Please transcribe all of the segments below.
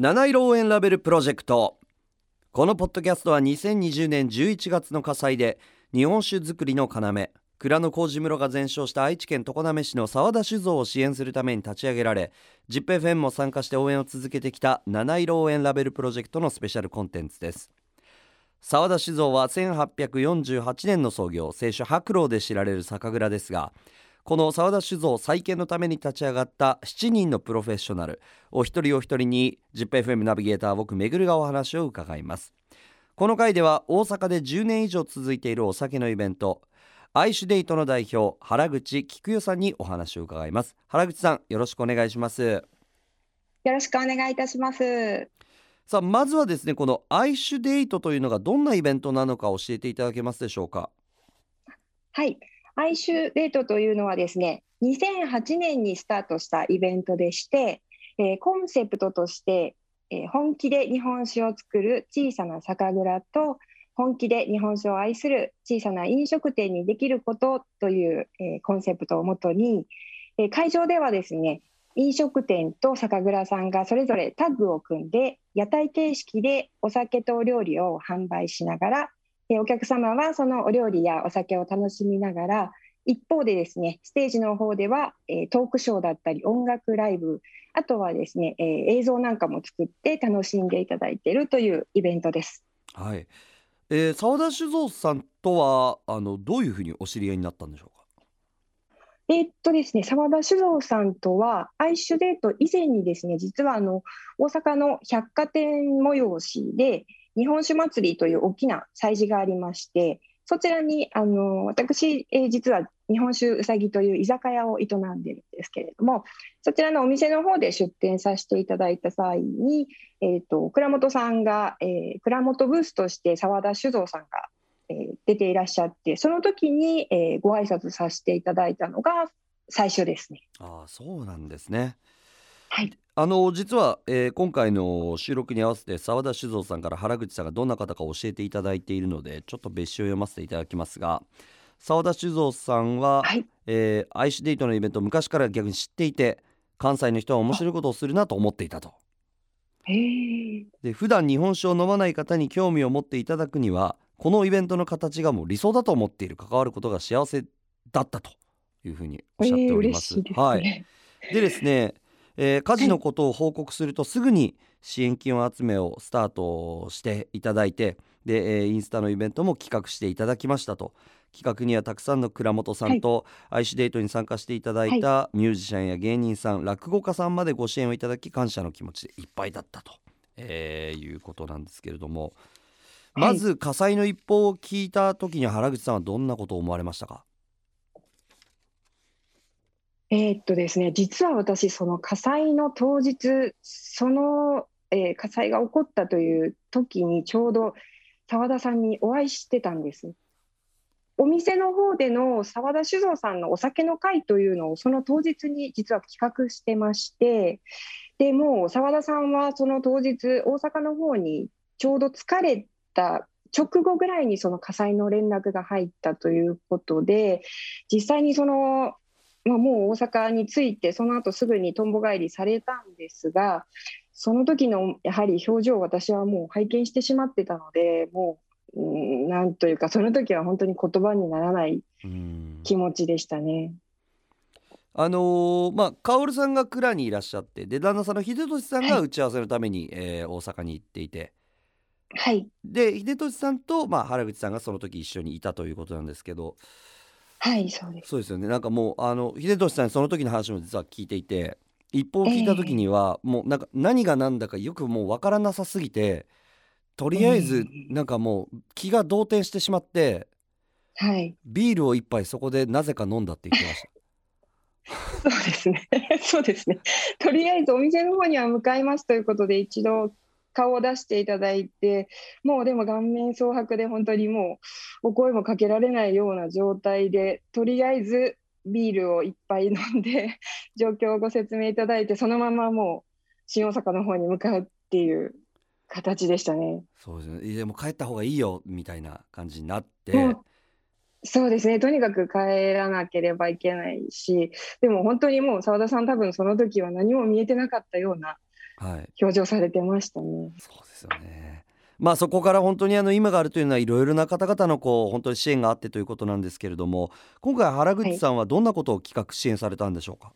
七色応援ラベルプロジェクト。このポッドキャストは2020年11月の火災で日本酒造りの要蔵の麹室が全焼した愛知県常滑市の沢田酒造を支援するために立ち上げられ ZIPFM も参加して応援を続けてきた七色応援ラベルプロジェクトのスペシャルコンテンツです。沢田酒造は1848年の創業清酒白老で知られる酒蔵ですがこの沢田酒造再建のために立ち上がった7人のプロフェッショナル。お一人お一人に ZIPFM ナビゲーター僕めぐるがお話を伺います。この回では大阪で10年以上続いているお酒のイベントアイシュデイトの代表原口菊代さんにお話を伺います。原口さんよろしくお願いします。よろしくお願いいたします。さあまずはですねこのアイシュデイトというのがどんなイベントなのか教えていただけますでしょうか？はいアイシュデートというのはですね2008年にスタートしたイベントでして、えー、コンセプトとして、えー、本気で日本酒を作る小さな酒蔵と本気で日本酒を愛する小さな飲食店にできることという、えー、コンセプトをもとに、え、会場ではですね飲食店と酒蔵さんがそれぞれタッグを組んで屋台形式でお酒とお料理を販売しながらお客様はそのお料理やお酒を楽しみながら一方でですねステージの方では、えトークショーだったり音楽ライブあとはですね、え映像なんかも作って楽しんでいただいているというイベントです。はい、えー、澤田酒造さんとはあのどういうふうにお知り合いになったんでしょうか？えー、っとですね、澤田酒造さんとは、アイシュデート以前にですね、実はあの大阪の百貨店催しで、日本酒祭りという大きな催事がありまして、そちらにあの私、えー、実は日本酒うさぎという居酒屋を営んでるんですけれども、そちらのお店の方で出店させていただいた際に、えーと、倉本さんが、えー、倉本ブースとして澤田酒造さんが、えー、出ていらっしゃって、その時に、えー、ご挨拶させていただいたのが最初ですね。あそうなんですね。はい、あの実は、えー、今回の収録に合わせて澤田酒造さんから原口さんがどんな方か教えていただいているのでちょっと別紙を読ませていただきますが澤田酒造さんは、はい、えー、アイシデートのイベントを昔から逆に知っていて関西の人は面白いことをするなと思っていたと。で普段日本酒を飲まない方に興味を持っていただくにはこのイベントの形がもう理想だと思っている関わることが幸せだったというふうにおっしゃっております。えー、すね、はい、でですねえー、家事のことを報告するとすぐに支援金を集めをスタートしていただいてで、えー、インスタのイベントも企画していただきましたと。企画にはたくさんの倉本さんと、アイシデートに参加していただいたミュージシャンや芸人さん、落語家さんまでご支援をいただき感謝の気持ちでいっぱいだったと、えー、いうことなんですけれども。まず火災の一報を聞いた時に原口さんはどんなことを思われましたか？えー、っとですね、実は私、その火災の当日、その、えー、火災が起こったという時に、ちょうど澤田さんにお会いしてたんです。お店の方での澤田酒造さんのお酒の会というのを、その当日に実は企画してまして、でもう澤田さんはその当日、大阪の方にちょうど疲れた直後ぐらいにその火災の連絡が入ったということで、実際にそのまあ、もう大阪に着いてその後すぐにとんぼ返りされたんですがその時のやはり表情を私はもう拝見してしまってたのでもう、うん、なんというかその時は本当に言葉にならない気持ちでしたね。あのー、まあ薫さんが蔵にいらっしゃってで旦那さんの秀俊さんが打ち合わせのために、はい、えー、大阪に行っていて。はい、で秀俊さんと、まあ、原口さんがその時一緒にいたということなんですけどはいそうですそうですよねなんかもうあの秀俊さんその時の話も実は聞いていて一報を聞いた時には、もうなんか何が何だかよくもう分からなさすぎてとりあえずなんかもう気が動転してしまって、はい、ビールを一杯そこでなぜか飲んだって言ってました。そうですね。そうですね。とりあえずお店の方には向かいますということで一度顔を出していただいてもうでも顔面蒼白で本当にもうお声もかけられないような状態でとりあえずビールをいっぱい飲んで 状況をご説明いただいてそのままもう新大阪の方に向かうっていう形でしたね。そうですねでも帰った方がいいよみたいな感じになって。そうですねとにかく帰らなければいけないしでも本当にもう澤田さん多分その時は何も見えてなかったようなはい表情されてましたね。そうですよね。まあそこから本当にあの今があるというのはいろいろな方々のこう本当に支援があってということなんですけれども今回原口さんはどんなことを企画支援されたんでしょうか、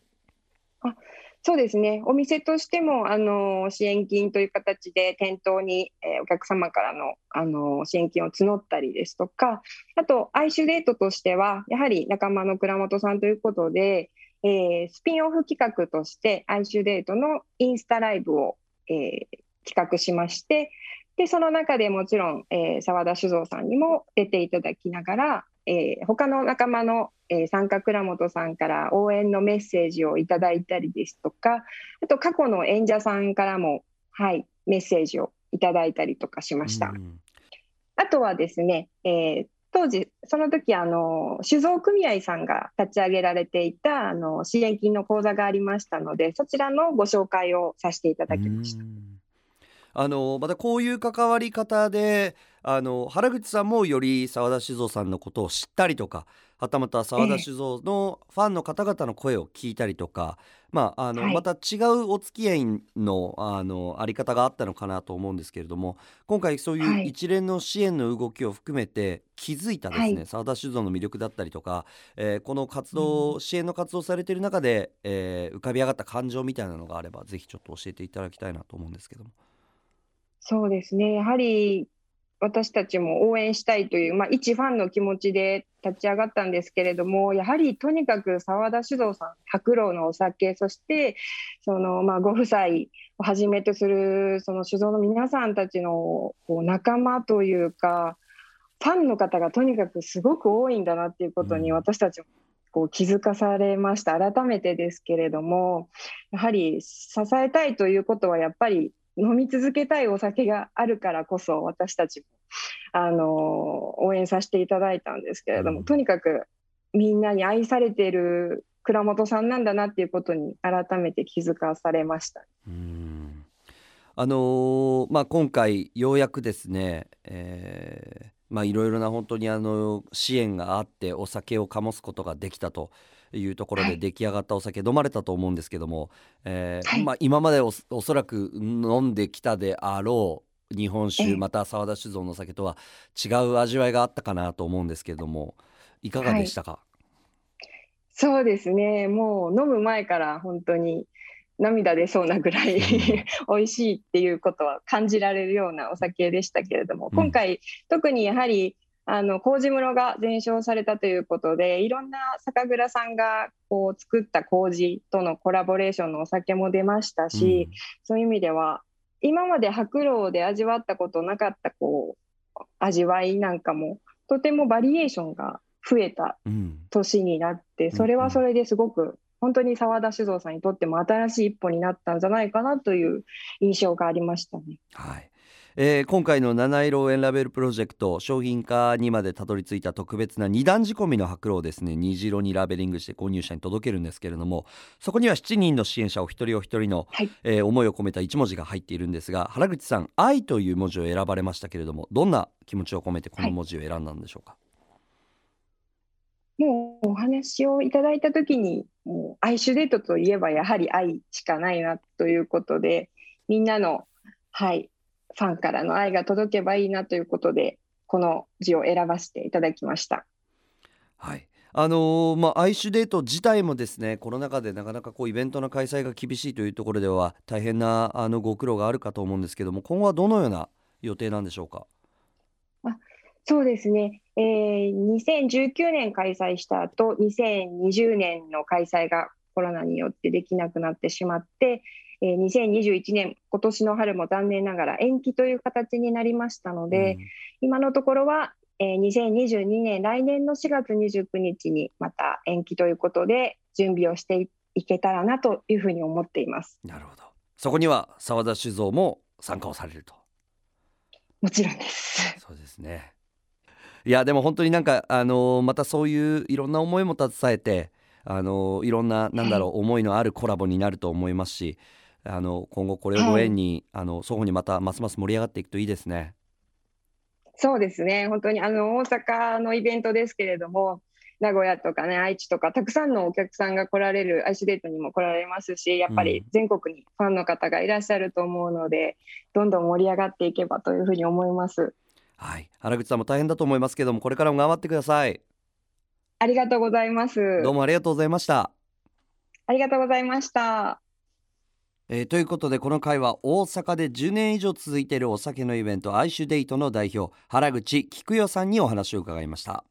そうですね。お店としても、あの、支援金という形で店頭に、えーお客様からの、あの、支援金を募ったりですとか、あと、アイシュデートとしては、やはり仲間の倉本さんということで、えースピンオフ企画として、アイシュデートのインスタライブを、えー企画しまして、で、その中でもちろん、えー澤田酒造さんにも出ていただきながら、えー他の仲間の、えー参加倉本さんから応援のメッセージをいただいたりですとか、あと過去の演者さんからも、はい、メッセージをいただいたりとかしました。うんあとはですね、えー当時、その時あの酒造組合さんが立ち上げられていたあの支援金の口座がありましたので、そちらのご紹介をさせていただきました。あのまたこういう関わり方であの原口さんもより澤田酒造さんのことを知ったりとかはたまた澤田酒造のファンの方々の声を聞いたりとか、まああのはい。また違うお付き合いのあのあり方があったのかなと思うんですけれども今回そういうはい。一連の支援の動きを含めて気づいたですねはい。澤田酒造の魅力だったりとか、えーこの活動、支援の活動されている中で、えー浮かび上がった感情みたいなのがあればぜひちょっと教えていただきたいなと思うんですけども。そうですね、やはり私たちも応援したいという、まあ、一ファンの気持ちで立ち上がったんですけれども、やはりとにかく澤田酒造さん、白老のお酒、そしてその、まあ、ご夫妻をはじめとするその酒造の皆さんたちのこう仲間というか、ファンの方がとにかくすごく多いんだなっていうことにうん。私たちもこう気づかされました。改めてですけれどもやはり支えたいということはやっぱり飲み続けたいお酒があるからこそ私たちもあの応援させていただいたんですけれども、うんとにかくみんなに愛されている倉本さんなんだなっていうことに改めて気づかされました。うんあのーまあ、今回ようやくですね、えーまあ、いろいろな本当にあの支援があってお酒を醸すことができたというところはい。で出来上がったお酒飲まれたと思うんですけども、えーはい。まあ、今までおそおそらく飲んできたであろう日本え酒えまた澤田酒造のお酒とは違う味わいがあったかなと思うんですけれどもいかがでしたか、そうですね。もう飲む前から本当に涙出そうなぐらい 美味しいっていうことは感じられるようなお酒でしたけれども、うん。今回特にやはりあの麹室が全焼されたということでいろんな酒蔵さんがこう作った麹とのコラボレーションのお酒も出ましたし、そういう意味では今まで白老で味わったことなかったこう味わいなんかもとてもバリエーションが増えたうん。うん年になってそれはそれですごく本当に澤田酒造さんにとっても新しい一歩になったんじゃないかなという印象がありましたね。はいえー今回の七色応援ラベルプロジェクト商品化にまでたどり着いた特別な二段仕込みの白露をですね。虹色にラベリングして購入者に届けるんですけれどもそこには7人の支援者お一人お一人の、はい。えー思いを込めた一文字が入っているんですが原口さん「愛」という文字を選ばれましたけれどもどんな気持ちを込めてこの文字を選んだんでしょうか、もうお話をいただいた時にもうアイシュデートといえばやはり愛しかないなということでみんなの、はい、ファンからの愛が届けばいいなということでこの字を選ばせていただきました。はい。あのーまあ、アイシュデート自体もですねコロナ禍でなかなかこうイベントの開催が厳しいというところでは大変なあのご苦労があるかと思うんですけども今後はどのような予定なんでしょうか？そうですね、えー2019年開催した後2020年の開催がコロナによってできなくなってしまって、えー2021年今年の春も残念ながら延期という形になりましたので、今のところは、えー2022年来年の4月29日にまた延期ということで準備をしていいけたらなというふうに思っています。うんなるほど。そこには澤田酒造も参加をされると。もちろんです。そうですね。いやでも本当になんかあのーまたそういういろんな思いも携えてあのーいろんななんだろう、思いのあるコラボになると思いますしあの今後これをご縁に、あの双方にまたますます盛り上がっていくといいですね。そうですね、本当にあの大阪のイベントですけれども、名古屋とかね愛知とかたくさんのお客さんが来られるアイスデートにも来られますしやっぱり全国にファンの方がいらっしゃると思うので、どんどん盛り上がっていけばというふうに思います。はい。原口さんも大変だと思いますけどもこれからも頑張ってください。ありがとうございます。どうもありがとうございました。ありがとうございましたえーということでこの回は大阪で10年以上続いているお酒のイベントアイシュデイトの代表原口菊代さんにお話を伺いました。